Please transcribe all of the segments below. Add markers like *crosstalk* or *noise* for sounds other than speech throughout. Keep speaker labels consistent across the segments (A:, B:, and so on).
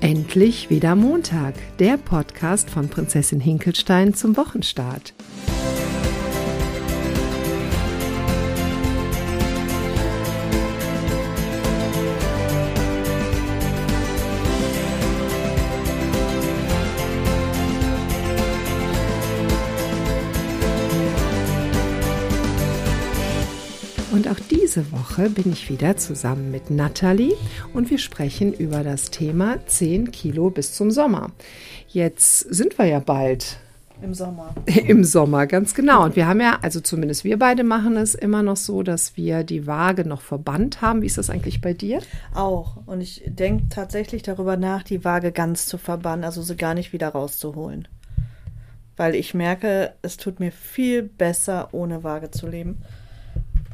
A: Endlich wieder Montag, der Podcast von Prinzessin Hinkelstein zum Wochenstart. Diese Woche bin ich wieder zusammen mit Nathalie und wir sprechen über das Thema 10 Kilo bis zum Sommer. Jetzt sind wir ja bald.
B: Im Sommer. *laughs*
A: Im Sommer, ganz genau. Und wir haben ja, also zumindest wir beide machen es immer noch so, dass wir die Waage noch verbannt haben. Wie ist das eigentlich bei dir?
B: Auch. Und ich denke tatsächlich darüber nach, die Waage ganz zu verbannen, also sie gar nicht wieder rauszuholen. Weil ich merke, es tut mir viel besser, ohne Waage zu leben.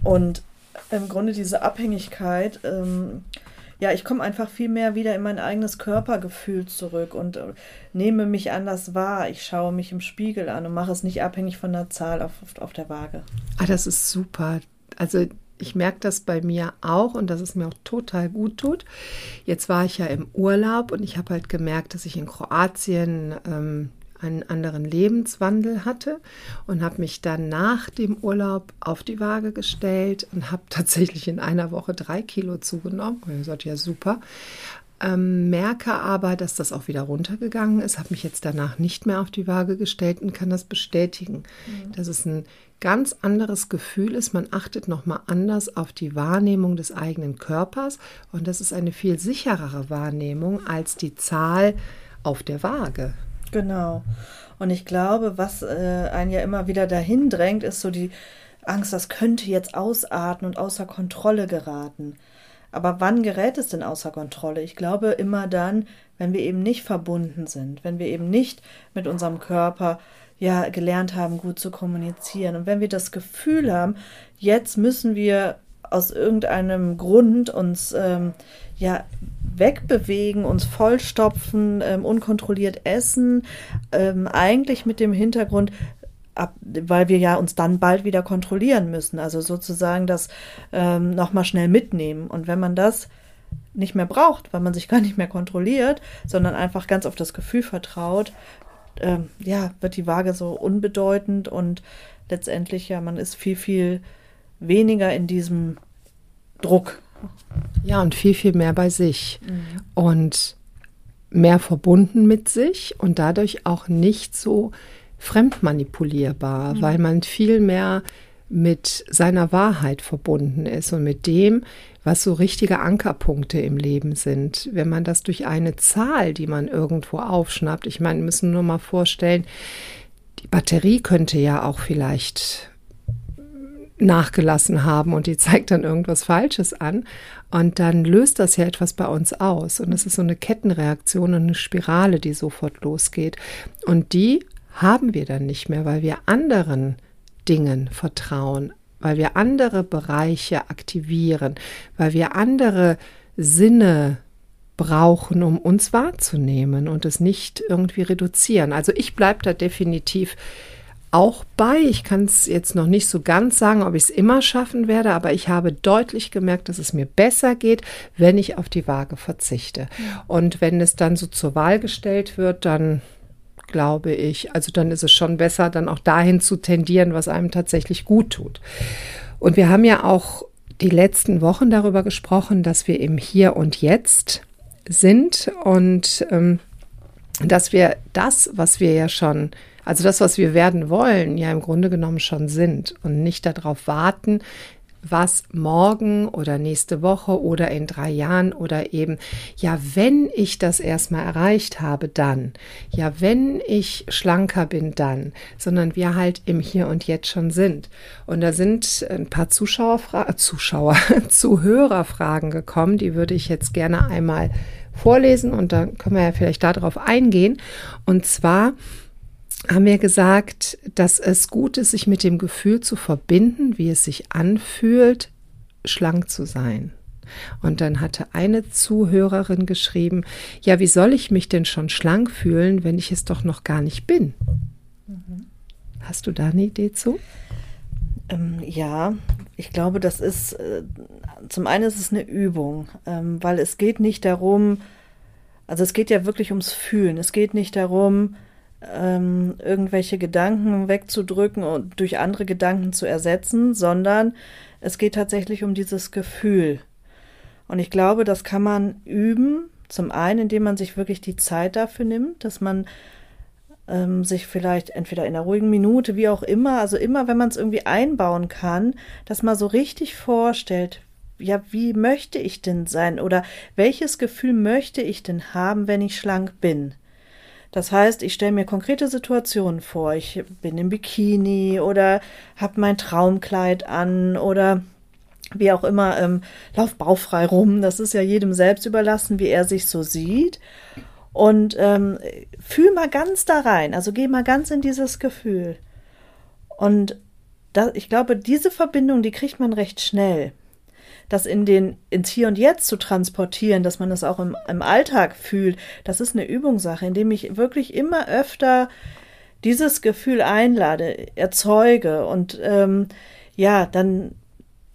B: Und im Grunde diese Abhängigkeit, ähm, ja, ich komme einfach viel mehr wieder in mein eigenes Körpergefühl zurück und äh, nehme mich anders wahr. Ich schaue mich im Spiegel an und mache es nicht abhängig von der Zahl auf, auf der Waage.
A: Ah, das ist super. Also ich merke das bei mir auch und dass es mir auch total gut tut. Jetzt war ich ja im Urlaub und ich habe halt gemerkt, dass ich in Kroatien ähm, einen anderen Lebenswandel hatte und habe mich dann nach dem Urlaub auf die Waage gestellt und habe *laughs* tatsächlich in einer Woche drei Kilo zugenommen. Und ich sagte, ja super. Ähm, merke aber, dass das auch wieder runtergegangen ist, habe mich jetzt danach nicht mehr auf die Waage gestellt und kann das bestätigen, mhm. dass es ein ganz anderes Gefühl ist. Man achtet nochmal anders auf die Wahrnehmung des eigenen Körpers und das ist eine viel sicherere Wahrnehmung als die Zahl auf der Waage.
B: Genau. Und ich glaube, was äh, einen ja immer wieder dahin drängt, ist so die Angst, das könnte jetzt ausarten und außer Kontrolle geraten. Aber wann gerät es denn außer Kontrolle? Ich glaube immer dann, wenn wir eben nicht verbunden sind, wenn wir eben nicht mit unserem Körper ja gelernt haben, gut zu kommunizieren. Und wenn wir das Gefühl haben, jetzt müssen wir aus irgendeinem Grund uns ähm, ja wegbewegen, uns vollstopfen, ähm, unkontrolliert essen, ähm, eigentlich mit dem Hintergrund, ab, weil wir ja uns dann bald wieder kontrollieren müssen, also sozusagen das ähm, nochmal schnell mitnehmen. Und wenn man das nicht mehr braucht, weil man sich gar nicht mehr kontrolliert, sondern einfach ganz auf das Gefühl vertraut, ähm, ja, wird die Waage so unbedeutend und letztendlich ja, man ist viel, viel weniger in diesem Druck.
A: Ja, und viel, viel mehr bei sich. Mhm. Und mehr verbunden mit sich und dadurch auch nicht so fremdmanipulierbar, mhm. weil man viel mehr mit seiner Wahrheit verbunden ist und mit dem, was so richtige Ankerpunkte im Leben sind. Wenn man das durch eine Zahl, die man irgendwo aufschnappt, ich meine, wir müssen nur mal vorstellen, die Batterie könnte ja auch vielleicht nachgelassen haben und die zeigt dann irgendwas Falsches an. Und dann löst das ja etwas bei uns aus. Und es ist so eine Kettenreaktion und eine Spirale, die sofort losgeht. Und die haben wir dann nicht mehr, weil wir anderen Dingen vertrauen, weil wir andere Bereiche aktivieren, weil wir andere Sinne brauchen, um uns wahrzunehmen und es nicht irgendwie reduzieren. Also ich bleibe da definitiv auch bei. Ich kann es jetzt noch nicht so ganz sagen, ob ich es immer schaffen werde, aber ich habe deutlich gemerkt, dass es mir besser geht, wenn ich auf die Waage verzichte. Und wenn es dann so zur Wahl gestellt wird, dann glaube ich, also dann ist es schon besser, dann auch dahin zu tendieren, was einem tatsächlich gut tut. Und wir haben ja auch die letzten Wochen darüber gesprochen, dass wir im Hier und Jetzt sind und ähm, dass wir das, was wir ja schon also das, was wir werden wollen, ja im Grunde genommen schon sind und nicht darauf warten, was morgen oder nächste Woche oder in drei Jahren oder eben, ja, wenn ich das erstmal erreicht habe, dann, ja, wenn ich schlanker bin, dann, sondern wir halt im Hier und Jetzt schon sind. Und da sind ein paar Zuschauerfragen, Zuschauer, *laughs* Zuhörerfragen gekommen, die würde ich jetzt gerne einmal vorlesen und dann können wir ja vielleicht darauf eingehen. Und zwar, haben wir gesagt, dass es gut ist, sich mit dem Gefühl zu verbinden, wie es sich anfühlt, schlank zu sein. Und dann hatte eine Zuhörerin geschrieben, ja, wie soll ich mich denn schon schlank fühlen, wenn ich es doch noch gar nicht bin? Mhm. Hast du da eine Idee zu?
B: Ähm, ja, ich glaube, das ist, äh, zum einen ist es eine Übung, ähm, weil es geht nicht darum, Also es geht ja wirklich ums Fühlen. Es geht nicht darum, ähm, irgendwelche Gedanken wegzudrücken und durch andere Gedanken zu ersetzen, sondern es geht tatsächlich um dieses Gefühl. Und ich glaube, das kann man üben. Zum einen, indem man sich wirklich die Zeit dafür nimmt, dass man ähm, sich vielleicht entweder in einer ruhigen Minute, wie auch immer, also immer, wenn man es irgendwie einbauen kann, dass man so richtig vorstellt, ja, wie möchte ich denn sein oder welches Gefühl möchte ich denn haben, wenn ich schlank bin? Das heißt, ich stelle mir konkrete Situationen vor. Ich bin im Bikini oder habe mein Traumkleid an oder wie auch immer, ähm, lauf bauchfrei rum. Das ist ja jedem selbst überlassen, wie er sich so sieht. Und ähm, fühl mal ganz da rein, also geh mal ganz in dieses Gefühl. Und da, ich glaube, diese Verbindung, die kriegt man recht schnell das in den, ins Hier und Jetzt zu transportieren, dass man das auch im, im Alltag fühlt, das ist eine Übungssache, indem ich wirklich immer öfter dieses Gefühl einlade, erzeuge und ähm, ja, dann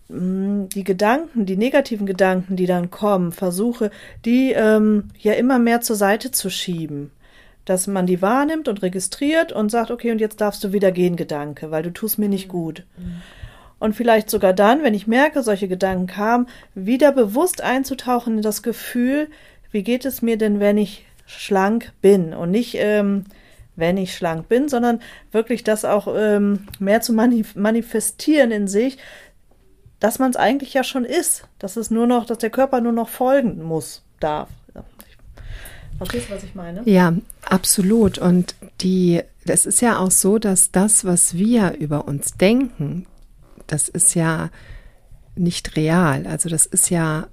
B: mh, mm, die Gedanken, die negativen Gedanken, die dann kommen, versuche, die ähm, ja immer mehr zur Seite zu schieben. Dass man die wahrnimmt und registriert und sagt, okay, und jetzt darfst du wieder gehen, Gedanke, weil du tust mir nicht gut. Mhm und vielleicht sogar dann, wenn ich merke, solche Gedanken kamen, wieder bewusst einzutauchen in das Gefühl, wie geht es mir denn, wenn ich schlank bin und nicht, ähm, wenn ich schlank bin, sondern wirklich das auch ähm, mehr zu manif manifestieren in sich, dass man es eigentlich ja schon ist, dass es nur noch, dass der Körper nur noch folgen muss, darf. Verstehst du, was ich meine?
A: Ja, absolut. Und die, es ist ja auch so, dass das, was wir über uns denken, das ist ja nicht real. Also das ist ja,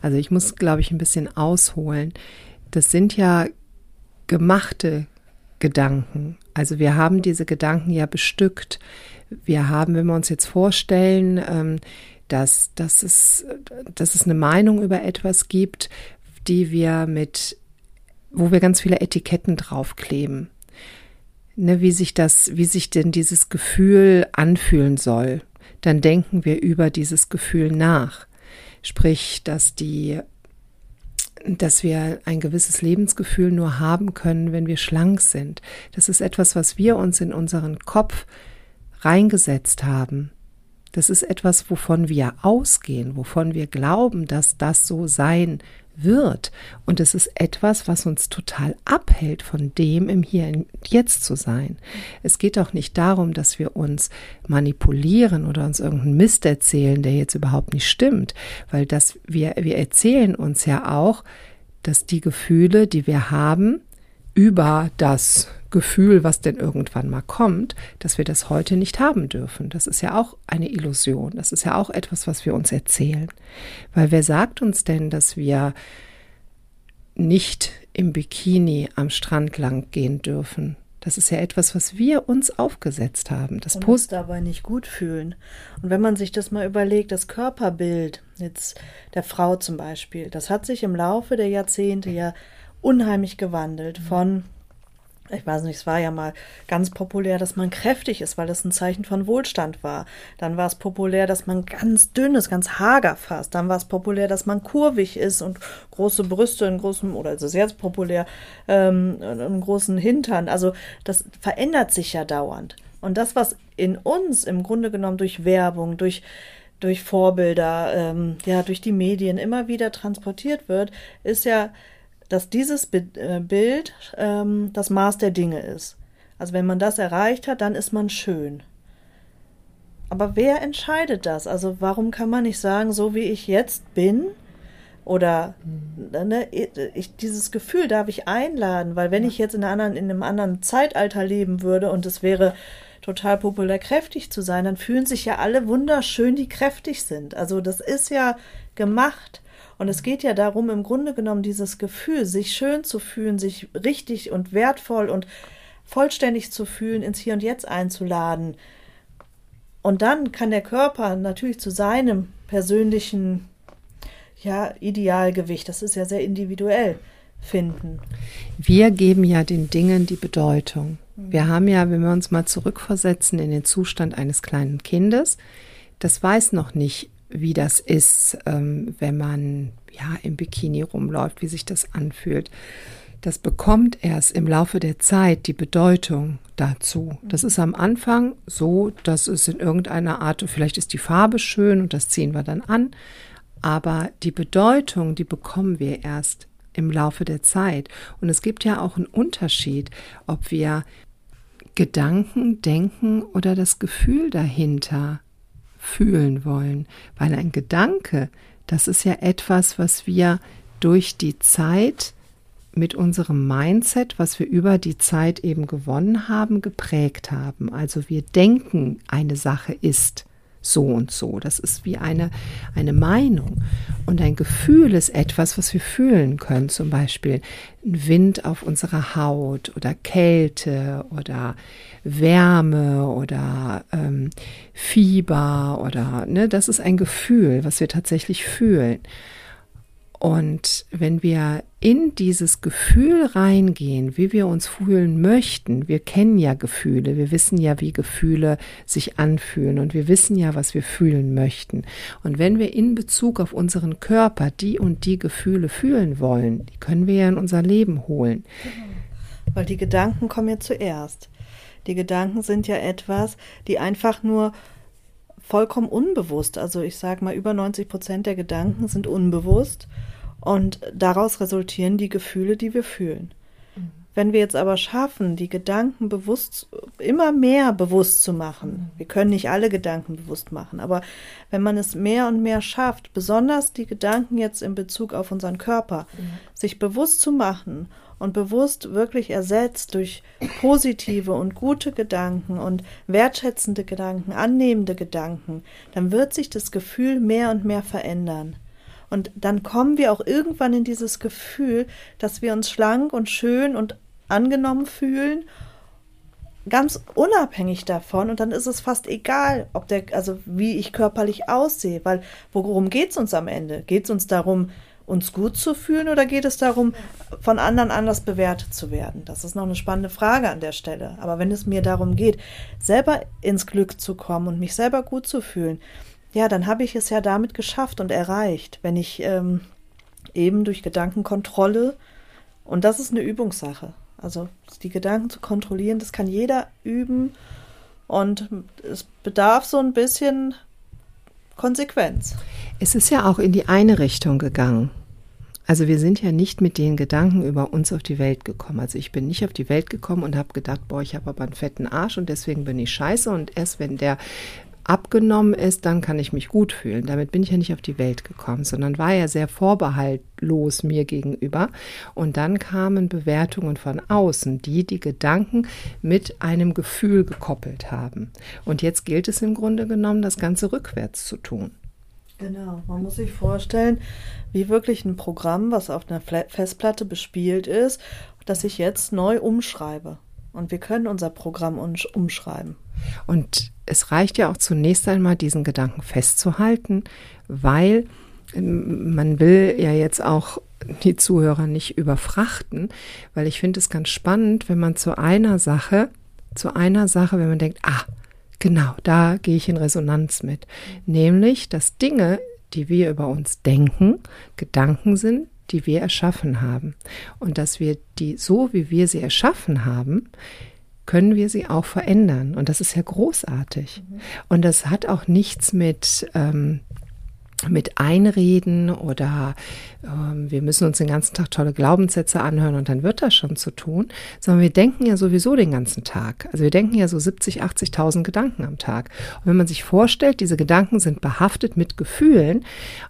A: also ich muss, glaube ich, ein bisschen ausholen. Das sind ja gemachte Gedanken. Also wir haben diese Gedanken ja bestückt. Wir haben, wenn wir uns jetzt vorstellen, ähm, dass, dass, es, dass es eine Meinung über etwas gibt, die wir mit, wo wir ganz viele Etiketten draufkleben ne, wie sich das, wie sich denn dieses Gefühl anfühlen soll, dann denken wir über dieses Gefühl nach. Sprich, dass die, dass wir ein gewisses Lebensgefühl nur haben können, wenn wir schlank sind. Das ist etwas, was wir uns in unseren Kopf reingesetzt haben. Das ist etwas, wovon wir ausgehen, wovon wir glauben, dass das so sein wird. Und es ist etwas, was uns total abhält von dem, im Hier und Jetzt zu sein. Es geht auch nicht darum, dass wir uns manipulieren oder uns irgendeinen Mist erzählen, der jetzt überhaupt nicht stimmt, weil das, wir, wir erzählen uns ja auch, dass die Gefühle, die wir haben, über das Gefühl, was denn irgendwann mal kommt, dass wir das heute nicht haben dürfen. Das ist ja auch eine Illusion. Das ist ja auch etwas, was wir uns erzählen. Weil wer sagt uns denn, dass wir nicht im Bikini am Strand lang gehen dürfen? Das ist ja etwas, was wir uns aufgesetzt haben. Das
B: und uns dabei nicht gut fühlen. Und wenn man sich das mal überlegt, das Körperbild jetzt der Frau zum Beispiel, das hat sich im Laufe der Jahrzehnte ja unheimlich gewandelt von ich weiß nicht, es war ja mal ganz populär, dass man kräftig ist, weil das ein Zeichen von Wohlstand war. Dann war es populär, dass man ganz dünn ist, ganz hager fast. Dann war es populär, dass man kurvig ist und große Brüste in großem, oder es ist jetzt populär, ähm, einen großen Hintern. Also das verändert sich ja dauernd. Und das, was in uns im Grunde genommen durch Werbung, durch durch Vorbilder, ähm, ja, durch die Medien immer wieder transportiert wird, ist ja dass dieses äh, Bild ähm, das Maß der Dinge ist. Also wenn man das erreicht hat, dann ist man schön. Aber wer entscheidet das? Also warum kann man nicht sagen, so wie ich jetzt bin? Oder mhm. ne, ich, dieses Gefühl darf ich einladen, weil wenn ich jetzt in, anderen, in einem anderen Zeitalter leben würde und es wäre total populär kräftig zu sein, dann fühlen sich ja alle wunderschön, die kräftig sind. Also das ist ja gemacht. Und es geht ja darum, im Grunde genommen dieses Gefühl, sich schön zu fühlen, sich richtig und wertvoll und vollständig zu fühlen, ins Hier und Jetzt einzuladen. Und dann kann der Körper natürlich zu seinem persönlichen ja, Idealgewicht, das ist ja sehr individuell, finden.
A: Wir geben ja den Dingen die Bedeutung. Wir haben ja, wenn wir uns mal zurückversetzen in den Zustand eines kleinen Kindes, das weiß noch nicht, wie das ist, ähm, wenn man ja im Bikini rumläuft, wie sich das anfühlt. Das bekommt erst im Laufe der Zeit die Bedeutung dazu. Das ist am Anfang so, dass es in irgendeiner Art, vielleicht ist die Farbe schön und das ziehen wir dann an, aber die Bedeutung, die bekommen wir erst im Laufe der Zeit. Und es gibt ja auch einen Unterschied, ob wir Gedanken, Denken oder das Gefühl dahinter fühlen wollen. Weil ein Gedanke, das ist ja etwas, was wir durch die Zeit mit unserem Mindset, was wir über die Zeit eben gewonnen haben, geprägt haben. Also wir denken, eine Sache ist so und so. Das ist wie eine, eine Meinung. Und ein Gefühl ist etwas, was wir fühlen können. Zum Beispiel ein Wind auf unserer Haut oder Kälte oder Wärme oder ähm, Fieber oder, ne, das ist ein Gefühl, was wir tatsächlich fühlen. Und wenn wir in dieses Gefühl reingehen, wie wir uns fühlen möchten, wir kennen ja Gefühle, wir wissen ja, wie Gefühle sich anfühlen und wir wissen ja, was wir fühlen möchten. Und wenn wir in Bezug auf unseren Körper die und die Gefühle fühlen wollen, die können wir ja in unser Leben holen.
B: Genau. Weil die Gedanken kommen ja zuerst. Die Gedanken sind ja etwas, die einfach nur vollkommen unbewusst, also ich sage mal, über 90 Prozent der Gedanken sind unbewusst und daraus resultieren die Gefühle, die wir fühlen. Mhm. Wenn wir jetzt aber schaffen, die Gedanken bewusst, immer mehr bewusst zu machen, mhm. wir können nicht alle Gedanken bewusst machen, aber wenn man es mehr und mehr schafft, besonders die Gedanken jetzt in Bezug auf unseren Körper, mhm. sich bewusst zu machen und bewusst wirklich ersetzt durch positive und gute Gedanken und wertschätzende Gedanken, annehmende Gedanken, dann wird sich das Gefühl mehr und mehr verändern. Und dann kommen wir auch irgendwann in dieses Gefühl, dass wir uns schlank und schön und angenommen fühlen, ganz unabhängig davon. Und dann ist es fast egal, ob der, also wie ich körperlich aussehe, weil worum geht es uns am Ende? Geht es uns darum, uns gut zu fühlen oder geht es darum, von anderen anders bewertet zu werden? Das ist noch eine spannende Frage an der Stelle. Aber wenn es mir darum geht, selber ins Glück zu kommen und mich selber gut zu fühlen, ja, dann habe ich es ja damit geschafft und erreicht, wenn ich ähm, eben durch Gedankenkontrolle, und das ist eine Übungssache, also die Gedanken zu kontrollieren, das kann jeder üben und es bedarf so ein bisschen Konsequenz.
A: Es ist ja auch in die eine Richtung gegangen. Also wir sind ja nicht mit den Gedanken über uns auf die Welt gekommen. Also ich bin nicht auf die Welt gekommen und habe gedacht, boah, ich habe aber einen fetten Arsch und deswegen bin ich scheiße und erst wenn der abgenommen ist, dann kann ich mich gut fühlen. Damit bin ich ja nicht auf die Welt gekommen, sondern war ja sehr vorbehaltlos mir gegenüber. Und dann kamen Bewertungen von außen, die die Gedanken mit einem Gefühl gekoppelt haben. Und jetzt gilt es im Grunde genommen, das Ganze rückwärts zu tun.
B: Genau, man muss sich vorstellen, wie wirklich ein Programm, was auf einer Festplatte bespielt ist, das ich jetzt neu umschreibe. Und wir können unser Programm umschreiben.
A: Und es reicht ja auch zunächst einmal, diesen Gedanken festzuhalten, weil ähm, man will ja jetzt auch die Zuhörer nicht überfrachten, weil ich finde es ganz spannend, wenn man zu einer Sache, zu einer Sache, wenn man denkt, ah, genau, da gehe ich in Resonanz mit, nämlich, dass Dinge, die wir über uns denken, Gedanken sind, die wir erschaffen haben. Und dass wir die, so wie wir sie erschaffen haben, können wir sie auch verändern. Und das ist ja großartig. Mhm. Und das hat auch nichts mit, ähm, mit Einreden oder ähm, wir müssen uns den ganzen Tag tolle Glaubenssätze anhören und dann wird das schon zu tun, sondern wir denken ja sowieso den ganzen Tag. Also wir denken ja so 70, 80.000 Gedanken am Tag. Und wenn man sich vorstellt, diese Gedanken sind behaftet mit Gefühlen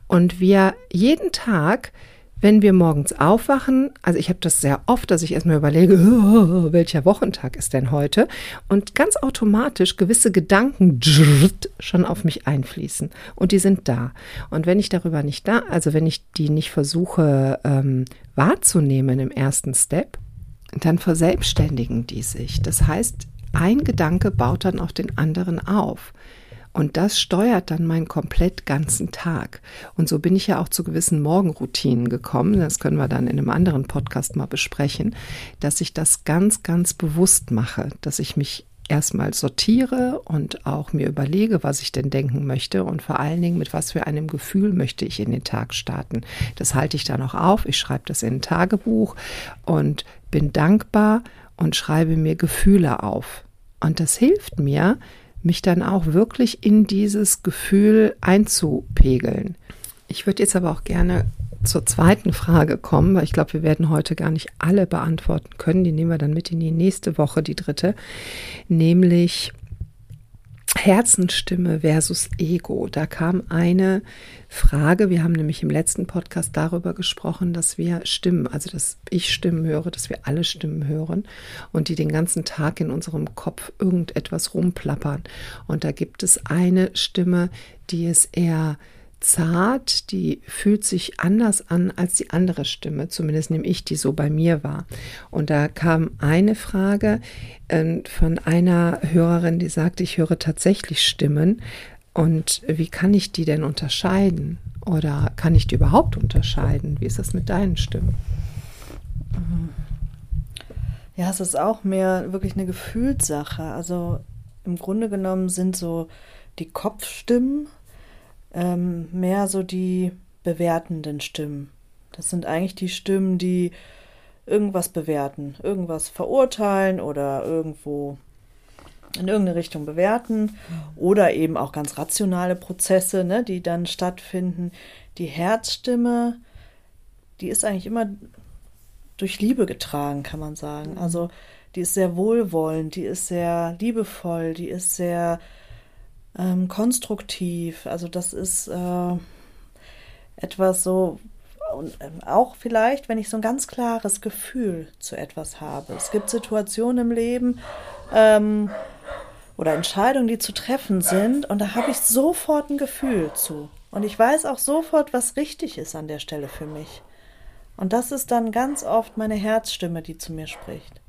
A: und wir jeden Tag wenn wir morgens aufwachen, also ich habe das sehr oft, dass ich erstmal überlege, *laughs* welcher Wochentag ist denn heute? Und ganz automatisch gewisse Gedanken schon auf mich einfließen. Und die sind da. Und wenn ich darüber nicht da, also wenn ich die nicht versuche ähm, wahrzunehmen im ersten Step, dann verselbstständigen die sich. Das heißt, ein Gedanke baut dann auf den anderen auf. Und das steuert dann meinen komplett ganzen Tag. Und so bin ich ja auch zu gewissen Morgenroutinen gekommen. Das können wir dann in einem anderen Podcast mal besprechen, dass ich das ganz, ganz bewusst mache, dass ich mich erstmal sortiere und auch mir überlege, was ich denn denken möchte und vor allen Dingen, mit was für einem Gefühl möchte ich in den Tag starten. Das halte ich dann auch auf. Ich schreibe das in ein Tagebuch und bin dankbar und schreibe mir Gefühle auf. Und das hilft mir, mich dann auch wirklich in dieses Gefühl einzupegeln. Ich würde jetzt aber auch gerne zur zweiten Frage kommen, weil ich glaube, wir werden heute gar nicht alle beantworten können. Die nehmen wir dann mit in die nächste Woche, die dritte, nämlich Herzensstimme versus Ego. Da kam eine Frage. Wir haben nämlich im letzten Podcast darüber gesprochen, dass wir Stimmen, also dass ich Stimmen höre, dass wir alle Stimmen hören und die den ganzen Tag in unserem Kopf irgendetwas rumplappern. Und da gibt es eine Stimme, die ist eher zart, die fühlt sich anders an als die andere Stimme. Zumindest nehme ich die so bei mir wahr. Und da kam eine Frage äh, von einer Hörerin, die sagte, ich höre tatsächlich Stimmen. Und wie kann ich die denn unterscheiden? Oder kann ich die überhaupt unterscheiden? Wie ist das mit deinen Stimmen?
B: Ja, es ist auch mehr wirklich eine Gefühlssache. Also im Grunde genommen sind so die Kopfstimmen ähm, mehr so die bewertenden Stimmen. Das sind eigentlich die Stimmen, die irgendwas bewerten, irgendwas verurteilen oder irgendwo in irgendeine Richtung bewerten oder eben auch ganz rationale Prozesse, ne, die dann stattfinden. Die Herzstimme, die ist eigentlich immer durch Liebe getragen, kann man sagen. Also die ist sehr wohlwollend, die ist sehr liebevoll, die ist sehr ähm, konstruktiv. Also das ist äh, etwas so, und ähm, auch vielleicht, wenn ich so ein ganz klares Gefühl zu etwas habe. Es gibt Situationen im Leben ähm, oder Entscheidungen, die zu treffen sind, und da habe ich sofort ein Gefühl zu. Und ich weiß auch sofort, was richtig ist an der Stelle für mich. Und das ist dann ganz oft meine Herzstimme, die zu mir spricht.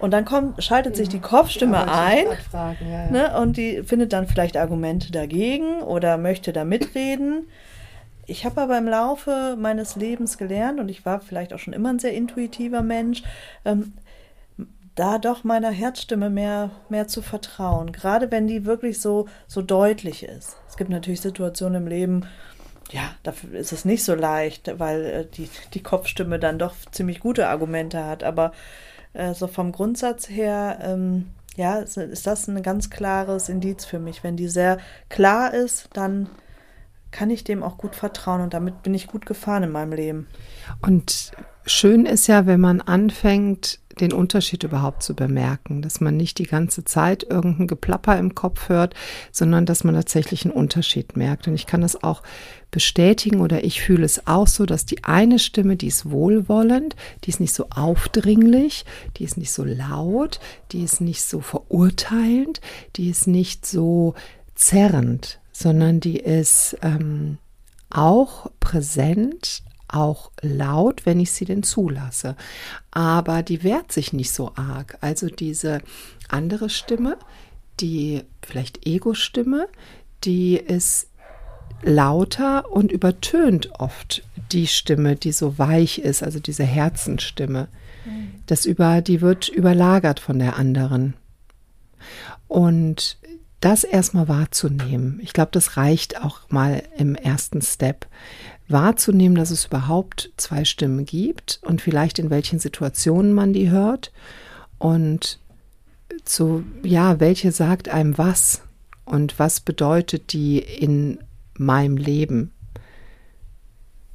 B: Und dann kommt, schaltet sich die Kopfstimme ja, ein fragen, ja, ja. Ne, und die findet dann vielleicht Argumente dagegen oder möchte da mitreden. Ich habe aber im Laufe meines Lebens gelernt, und ich war vielleicht auch schon immer ein sehr intuitiver Mensch, ähm, da doch meiner Herzstimme mehr, mehr zu vertrauen. Gerade wenn die wirklich so, so deutlich ist. Es gibt natürlich Situationen im Leben, ja, dafür ist es nicht so leicht, weil äh, die, die Kopfstimme dann doch ziemlich gute Argumente hat. Aber äh, so vom Grundsatz her, ähm, ja, ist, ist das ein ganz klares Indiz für mich. Wenn die sehr klar ist, dann kann ich dem auch gut vertrauen und damit bin ich gut gefahren in meinem Leben.
A: Und schön ist ja, wenn man anfängt, den Unterschied überhaupt zu bemerken, dass man nicht die ganze Zeit irgendein Geplapper im Kopf hört, sondern dass man tatsächlich einen Unterschied merkt. Und ich kann das auch bestätigen oder ich fühle es auch so, dass die eine Stimme, die ist wohlwollend, die ist nicht so aufdringlich, die ist nicht so laut, die ist nicht so verurteilend, die ist nicht so zerrend, sondern die ist ähm, auch präsent, auch laut, wenn ich sie denn zulasse. Aber die wehrt sich nicht so arg. Also diese andere Stimme, die vielleicht Ego-Stimme, die ist lauter und übertönt oft die Stimme, die so weich ist, also diese Herzenstimme. Mhm. Das über, die wird überlagert von der anderen. Und das erstmal wahrzunehmen, ich glaube, das reicht auch mal im ersten Step, wahrzunehmen, dass es überhaupt zwei Stimmen gibt und vielleicht in welchen Situationen man die hört und so, ja, welche sagt einem was und was bedeutet die in meinem Leben.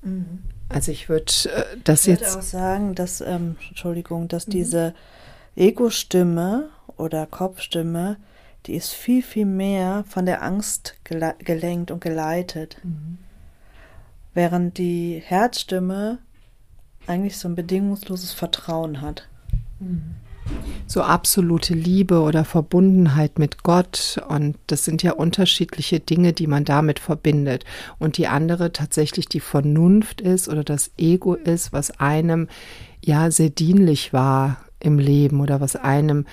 A: Mhm. Also ich würde äh, das
B: ich
A: jetzt.
B: Ich würde auch sagen, dass, ähm, Entschuldigung, dass mhm. diese Ego-Stimme oder Kopfstimme, die ist viel, viel mehr von der Angst gelenkt und geleitet. Mhm. Während die Herzstimme eigentlich so ein bedingungsloses Vertrauen hat.
A: So absolute Liebe oder Verbundenheit mit Gott. Und das sind ja unterschiedliche Dinge, die man damit verbindet. Und die andere tatsächlich die Vernunft ist oder das Ego ist, was einem ja sehr dienlich war im Leben oder was einem,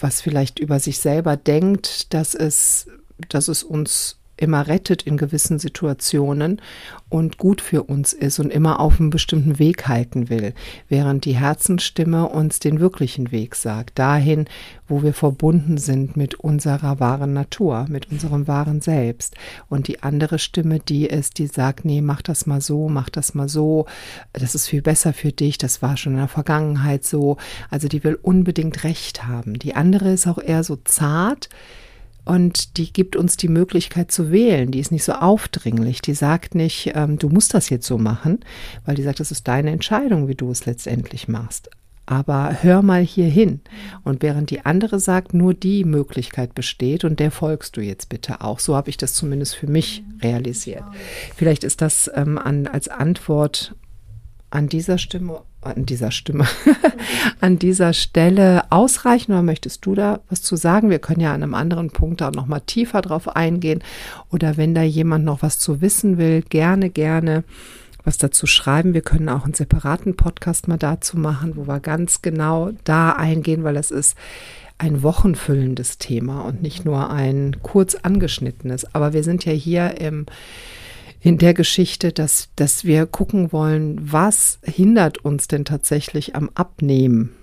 A: was vielleicht über sich selber denkt, dass es, dass es uns immer rettet in gewissen Situationen und gut für uns ist und immer auf einen bestimmten Weg halten will, während die Herzensstimme uns den wirklichen Weg sagt, dahin, wo wir verbunden sind mit unserer wahren Natur, mit unserem wahren Selbst. Und die andere Stimme, die ist, die sagt, nee, mach das mal so, mach das mal so, das ist viel besser für dich, das war schon in der Vergangenheit so. Also die will unbedingt Recht haben. Die andere ist auch eher so zart, und die gibt uns die Möglichkeit zu wählen. Die ist nicht so aufdringlich. Die sagt nicht, ähm, du musst das jetzt so machen, weil die sagt, das ist deine Entscheidung, wie du es letztendlich machst. Aber hör mal hier hin. Und während die andere sagt, nur die Möglichkeit besteht und der folgst du jetzt bitte auch. So habe ich das zumindest für mich realisiert. Vielleicht ist das ähm, an, als Antwort an dieser Stimme, an dieser Stimme, *laughs* an dieser Stelle ausreichen oder möchtest du da was zu sagen? Wir können ja an einem anderen Punkt da nochmal tiefer drauf eingehen oder wenn da jemand noch was zu wissen will, gerne, gerne was dazu schreiben. Wir können auch einen separaten Podcast mal dazu machen, wo wir ganz genau da eingehen, weil das ist ein wochenfüllendes Thema und nicht nur ein kurz angeschnittenes. Aber wir sind ja hier im in der Geschichte, dass, dass wir gucken wollen, was hindert uns denn tatsächlich am Abnehmen?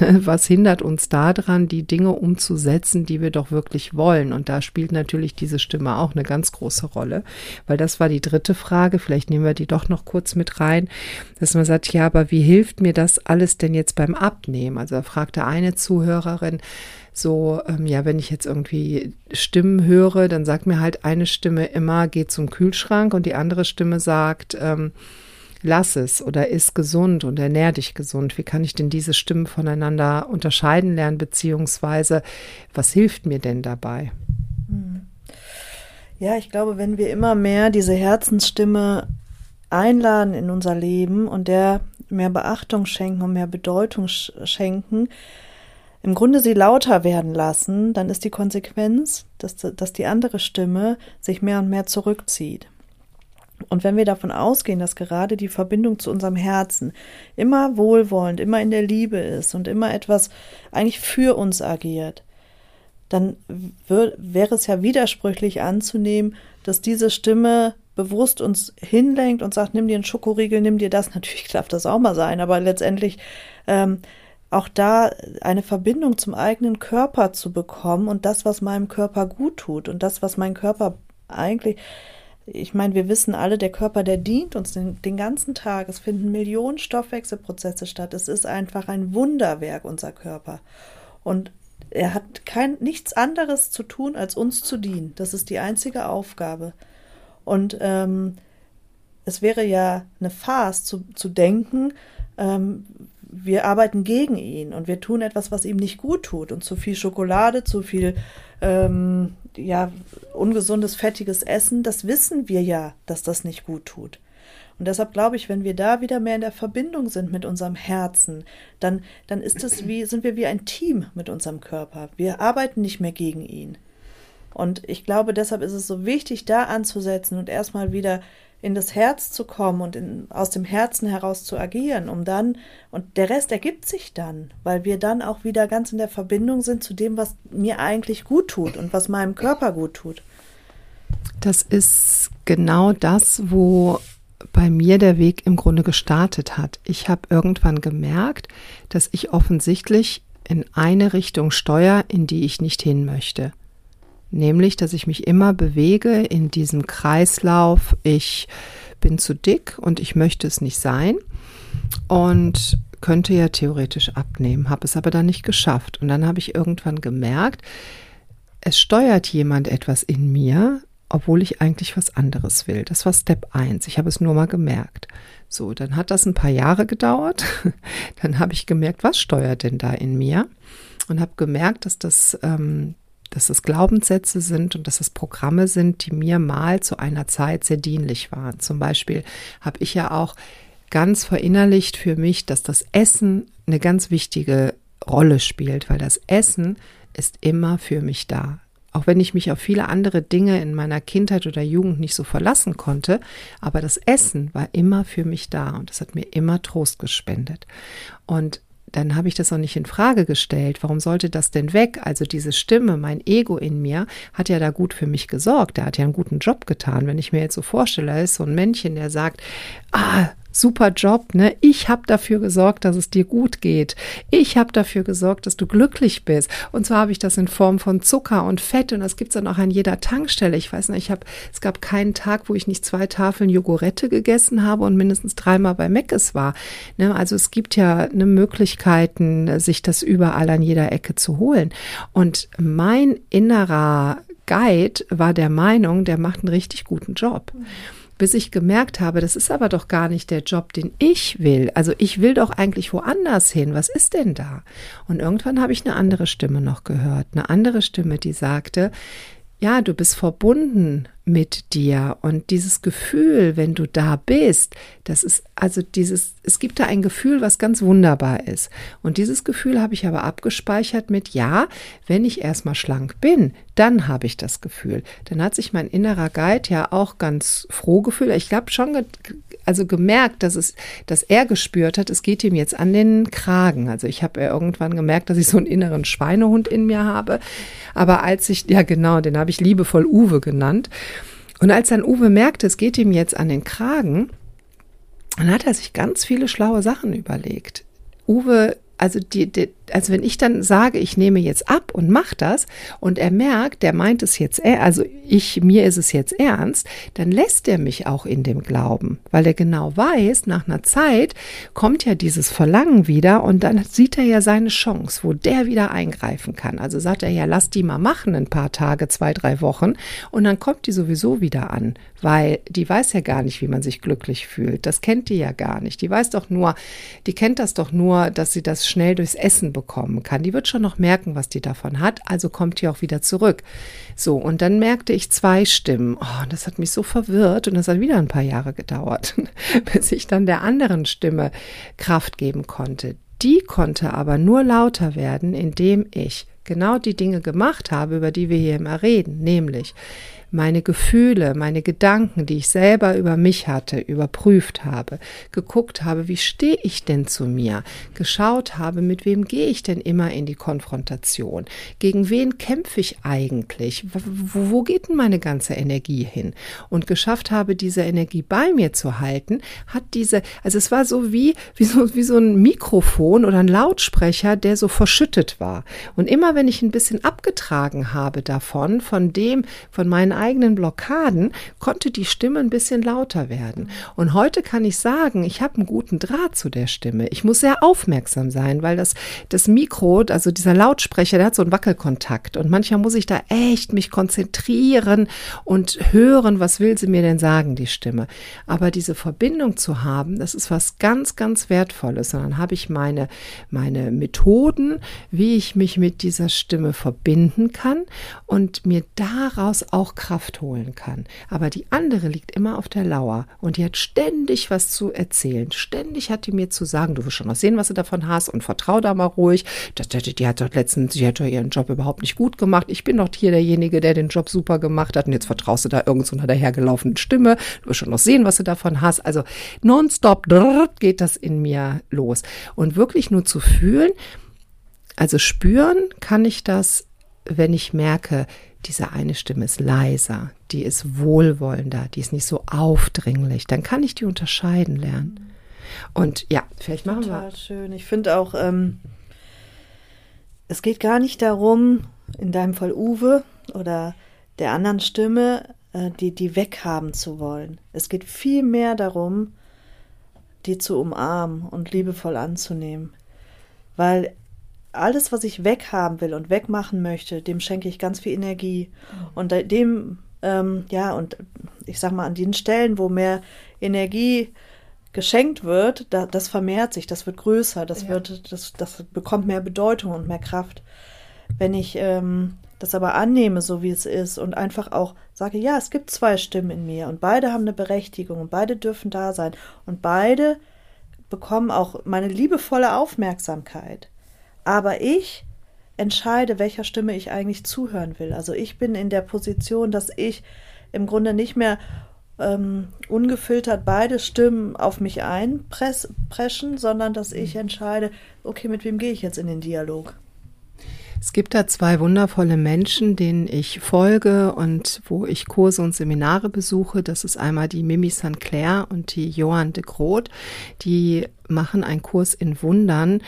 A: Was hindert uns daran, die Dinge umzusetzen, die wir doch wirklich wollen? Und da spielt natürlich diese Stimme auch eine ganz große Rolle, weil das war die dritte Frage. Vielleicht nehmen wir die doch noch kurz mit rein, dass man sagt, ja, aber wie hilft mir das alles denn jetzt beim Abnehmen? Also da fragte eine Zuhörerin, so, ähm, ja, wenn ich jetzt irgendwie Stimmen höre, dann sagt mir halt eine Stimme immer, geh zum Kühlschrank und die andere Stimme sagt, ähm, lass es oder ist gesund und ernähr dich gesund. Wie kann ich denn diese Stimmen voneinander unterscheiden lernen, beziehungsweise was hilft mir denn dabei?
B: Ja, ich glaube, wenn wir immer mehr diese Herzensstimme einladen in unser Leben und der mehr Beachtung schenken und mehr Bedeutung schenken, im Grunde sie lauter werden lassen, dann ist die Konsequenz, dass, dass die andere Stimme sich mehr und mehr zurückzieht. Und wenn wir davon ausgehen, dass gerade die Verbindung zu unserem Herzen immer wohlwollend, immer in der Liebe ist und immer etwas eigentlich für uns agiert, dann wäre es ja widersprüchlich anzunehmen, dass diese Stimme bewusst uns hinlenkt und sagt, nimm dir einen Schokoriegel, nimm dir das. *laughs* Natürlich darf das auch mal sein, aber letztendlich ähm, auch da eine Verbindung zum eigenen Körper zu bekommen und das, was meinem Körper gut tut und das, was mein Körper eigentlich, ich meine, wir wissen alle, der Körper, der dient uns den, den ganzen Tag. Es finden Millionen Stoffwechselprozesse statt. Es ist einfach ein Wunderwerk, unser Körper. Und er hat kein, nichts anderes zu tun, als uns zu dienen. Das ist die einzige Aufgabe. Und ähm, es wäre ja eine Farce zu, zu denken, ähm, wir arbeiten gegen ihn und wir tun etwas, was ihm nicht gut tut. Und zu viel Schokolade, zu viel ähm, ja, ungesundes, fettiges Essen, das wissen wir ja, dass das nicht gut tut. Und deshalb glaube ich, wenn wir da wieder mehr in der Verbindung sind mit unserem Herzen, dann, dann ist es wie, sind wir wie ein Team mit unserem Körper. Wir arbeiten nicht mehr gegen ihn. Und ich glaube, deshalb ist es so wichtig, da anzusetzen und erstmal wieder in das Herz zu kommen und in, aus dem Herzen heraus zu agieren, um dann, und der Rest ergibt sich dann, weil wir dann auch wieder ganz in der Verbindung sind zu dem, was mir eigentlich gut tut und was meinem Körper gut tut.
A: Das ist genau das, wo bei mir der Weg im Grunde gestartet hat. Ich habe irgendwann gemerkt, dass ich offensichtlich in eine Richtung steuere, in die ich nicht hin möchte nämlich dass ich mich immer bewege in diesem Kreislauf, ich bin zu dick und ich möchte es nicht sein und könnte ja theoretisch abnehmen, habe es aber dann nicht geschafft. Und dann habe ich irgendwann gemerkt, es steuert jemand etwas in mir, obwohl ich eigentlich was anderes will. Das war Step 1. Ich habe es nur mal gemerkt. So, dann hat das ein paar Jahre gedauert. *laughs* Dann habe ich gemerkt, was steuert denn da in mir? Und habe gemerkt, dass das ähm, dass es Glaubenssätze sind und dass es Programme sind, die mir mal zu einer Zeit sehr dienlich waren. Zum Beispiel habe ich ja auch ganz verinnerlicht für mich, dass das Essen eine ganz wichtige Rolle spielt, weil das Essen ist immer für mich da. Auch wenn ich mich auf viele andere Dinge in meiner Kindheit oder Jugend nicht so verlassen konnte, aber das Essen war immer für mich da und das hat mir immer Trost gespendet. Und dann habe ich das auch nicht in Frage gestellt. Warum sollte das denn weg? Also diese Stimme, mein Ego in mir, hat ja da gut für mich gesorgt. Der hat ja einen guten Job getan. Wenn ich mir jetzt so vorstelle, ist so ein Männchen, der sagt, ah, super Job, ne? Ich habe dafür gesorgt, dass es dir gut geht. Ich habe dafür gesorgt, dass du glücklich bist. Und zwar habe ich das in Form von Zucker und Fett und das gibt's dann auch an jeder Tankstelle. Ich weiß nicht, ich habe es gab keinen Tag, wo ich nicht zwei Tafeln Jogurette gegessen habe und mindestens dreimal bei Meckes war. Ne? Also es gibt ja eine Möglichkeiten, sich das überall an jeder Ecke zu holen. Und mein innerer Guide war der Meinung, der macht einen richtig guten Job. Mhm bis ich gemerkt habe, das ist aber doch gar nicht der Job, den ich will. Also ich will doch eigentlich woanders hin. Was ist denn da? Und irgendwann habe ich eine andere Stimme noch gehört, eine andere Stimme, die sagte, ja, du bist verbunden mit dir und dieses Gefühl, wenn du da bist, das ist also dieses, es gibt da ein Gefühl, was ganz wunderbar ist. Und dieses Gefühl habe ich aber abgespeichert mit, ja, wenn ich erstmal schlank bin, dann habe ich das Gefühl. Dann hat sich mein innerer Guide ja auch ganz froh gefühlt. Ich habe schon also gemerkt, dass es, dass er gespürt hat, es geht ihm jetzt an den Kragen. Also ich habe irgendwann gemerkt, dass ich so einen inneren Schweinehund in mir habe. Aber als ich, ja genau, den habe ich liebevoll Uwe genannt. Und als dann Uwe merkte, es geht ihm jetzt an den Kragen, dann hat er sich ganz viele schlaue Sachen überlegt. Uwe also die, die, also wenn ich dann sage, ich nehme jetzt ab und mache das und er merkt, der meint es jetzt, also ich, mir ist es jetzt ernst, dann lässt er mich auch in dem Glauben, weil er genau weiß, nach einer Zeit kommt ja dieses Verlangen wieder und dann sieht er ja seine Chance, wo der wieder eingreifen kann. Also sagt er ja, lass die mal machen ein paar Tage, zwei, drei Wochen und dann kommt die sowieso wieder an, weil die weiß ja gar nicht, wie man sich glücklich fühlt. Das kennt die ja gar nicht. Die weiß doch nur, die kennt das doch nur, dass sie das schnell durchs Essen bekommen kann. Die wird schon noch merken, was die davon hat, also kommt die auch wieder zurück. So, und dann merkte ich zwei Stimmen. Oh, das hat mich so verwirrt und das hat wieder ein paar Jahre gedauert, *laughs* bis ich dann der anderen Stimme Kraft geben konnte. Die konnte aber nur lauter werden, indem ich genau die Dinge gemacht habe, über die wir hier immer reden, nämlich meine Gefühle, meine Gedanken, die ich selber über mich hatte, überprüft habe, geguckt habe, wie stehe ich denn zu mir, geschaut habe, mit wem gehe ich denn immer in die Konfrontation, gegen wen kämpfe ich eigentlich, wo, wo geht denn meine ganze Energie hin und geschafft habe, diese Energie bei mir zu halten, hat diese, also es war so wie, wie so, wie so ein Mikrofon oder ein Lautsprecher, der so verschüttet war. Und immer wenn ich ein bisschen abgetragen habe davon, von dem, von meinen eigenen Blockaden konnte die Stimme ein bisschen lauter werden. Und heute kann ich sagen, ich habe einen guten Draht zu der Stimme. Ich muss sehr aufmerksam sein, weil das, das Mikro, also dieser Lautsprecher, der hat so einen Wackelkontakt. Und manchmal muss ich da echt mich konzentrieren und hören, was will sie mir denn sagen, die Stimme. Aber diese Verbindung zu haben, das ist was ganz, ganz Wertvolles. Und dann habe ich meine, meine Methoden, wie ich mich mit dieser Stimme verbinden kann und mir daraus auch Kraft Kraft holen kann. Aber die andere liegt immer auf der Lauer und die hat ständig was zu erzählen. Ständig hat die mir zu sagen, du wirst schon noch sehen, was du davon hast und vertrau da mal ruhig. Die hat doch letztens, sie hat doch ihren Job überhaupt nicht gut gemacht. Ich bin doch hier derjenige, der den Job super gemacht hat und jetzt vertraust du da irgendeiner dahergelaufenen Stimme. Du wirst schon noch sehen, was du davon hast. Also nonstop geht das in mir los. Und wirklich nur zu fühlen, also spüren kann ich das, wenn ich merke, diese eine Stimme ist leiser, die ist wohlwollender, die ist nicht so aufdringlich, dann kann ich die unterscheiden lernen. Und ja, vielleicht machen
B: Total wir. Total schön. Ich finde auch, ähm, es geht gar nicht darum, in deinem Fall Uwe oder der anderen Stimme, äh, die, die weghaben zu wollen. Es geht viel mehr darum, die zu umarmen und liebevoll anzunehmen. Weil alles, was ich weghaben will und wegmachen möchte, dem schenke ich ganz viel Energie. Mhm. Und dem, ähm, ja, und ich sag mal, an den Stellen, wo mehr Energie geschenkt wird, da, das vermehrt sich, das wird größer, das ja. wird, das, das bekommt mehr Bedeutung und mehr Kraft. Wenn ich ähm, das aber annehme, so wie es ist, und einfach auch sage, ja, es gibt zwei Stimmen in mir und beide haben eine Berechtigung und beide dürfen da sein und beide bekommen auch meine liebevolle Aufmerksamkeit aber ich entscheide, welcher Stimme ich eigentlich zuhören will. Also ich bin in der Position, dass ich im Grunde nicht mehr ähm, ungefiltert beide Stimmen auf mich einpreschen, sondern dass ich entscheide, okay, mit wem gehe ich jetzt in den Dialog?
A: Es gibt da zwei wundervolle Menschen, denen ich folge und wo ich Kurse und Seminare besuche. Das ist einmal die Mimi St. Clair und die Johann de Groot. Die machen einen Kurs in Wundern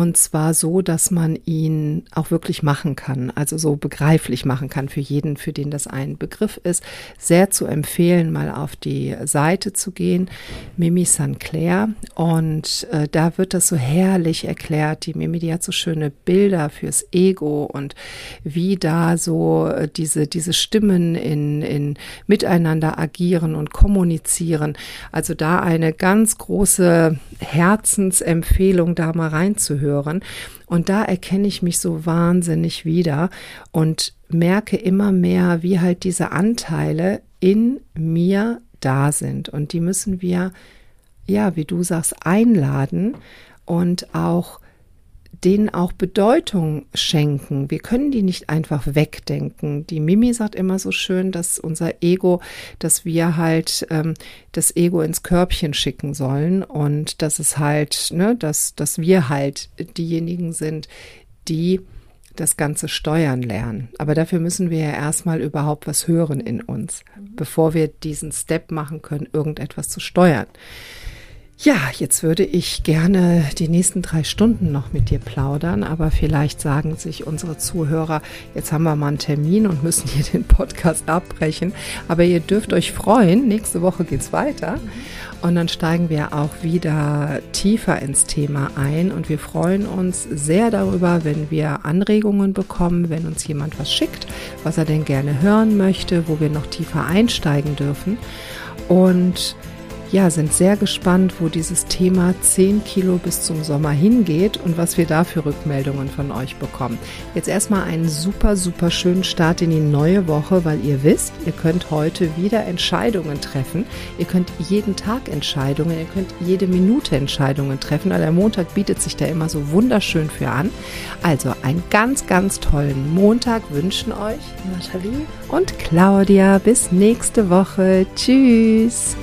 A: und zwar so, dass man ihn auch wirklich machen kann, also so begreiflich machen kann für jeden, für den das ein Begriff ist. Sehr zu empfehlen, mal auf die Seite zu gehen, Mimi St. Clair. Und äh, da wird das so herrlich erklärt. Die Mimi, die hat so schöne Bilder fürs Ego und wie da so äh, diese, diese Stimmen in, in miteinander agieren und kommunizieren. Also da eine ganz große Herzensempfehlung, da mal reinzuhören. Und da erkenne ich mich so wahnsinnig wieder und merke immer mehr, wie halt diese Anteile in mir da sind. Und die müssen wir, ja, wie du sagst, einladen und auch denen auch Bedeutung schenken. Wir können die nicht einfach wegdenken. Die Mimi sagt immer so schön, dass unser Ego, dass wir halt ähm, das Ego ins Körbchen schicken sollen und dass es halt, ne, dass, dass wir halt diejenigen sind, die das Ganze steuern lernen. Aber dafür müssen wir ja erstmal überhaupt was hören in uns, bevor wir diesen Step machen können, irgendetwas zu steuern. Ja, jetzt würde ich gerne die nächsten drei Stunden noch mit dir plaudern, aber vielleicht sagen sich unsere Zuhörer, jetzt haben wir mal einen Termin und müssen hier den Podcast abbrechen. Aber ihr dürft euch freuen, nächste Woche geht's weiter. Und dann steigen wir auch wieder tiefer ins Thema ein und wir freuen uns sehr darüber, wenn wir Anregungen bekommen, wenn uns jemand was schickt, was er denn gerne hören möchte, wo wir noch tiefer einsteigen dürfen. Und ja, sind sehr gespannt, wo dieses Thema 10 Kilo bis zum Sommer hingeht und was wir da für Rückmeldungen von euch bekommen. Jetzt erstmal einen super, super schönen Start in die neue Woche, weil ihr wisst, ihr könnt heute wieder Entscheidungen treffen. Ihr könnt jeden Tag Entscheidungen, ihr könnt jede Minute Entscheidungen treffen, weil der Montag bietet sich da immer so wunderschön für an. Also einen ganz, ganz tollen Montag wünschen euch Nathalie und Claudia. Bis nächste Woche. Tschüss.